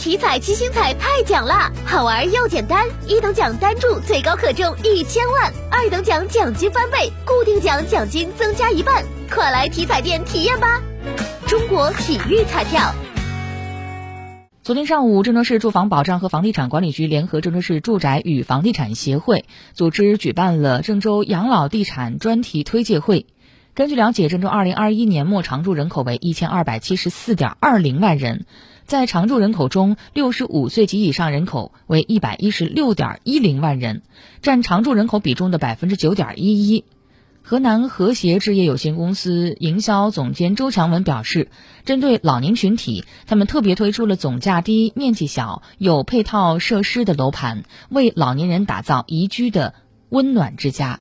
体彩七星彩太奖啦，好玩又简单，一等奖单注最高可中一千万，二等奖奖金翻倍，固定奖奖金增加一半，快来体彩店体验吧！中国体育彩票。昨天上午，郑州市住房保障和房地产管理局联合郑州市住宅与房地产协会组织举办了郑州养老地产专题推介会。根据了解，郑州二零二一年末常住人口为一千二百七十四点二零万人，在常住人口中，六十五岁及以上人口为一百一十六点一零万人，占常住人口比重的百分之九点一一。河南和谐置业有限公司营销总监周强文表示，针对老年群体，他们特别推出了总价低、面积小、有配套设施的楼盘，为老年人打造宜居的温暖之家。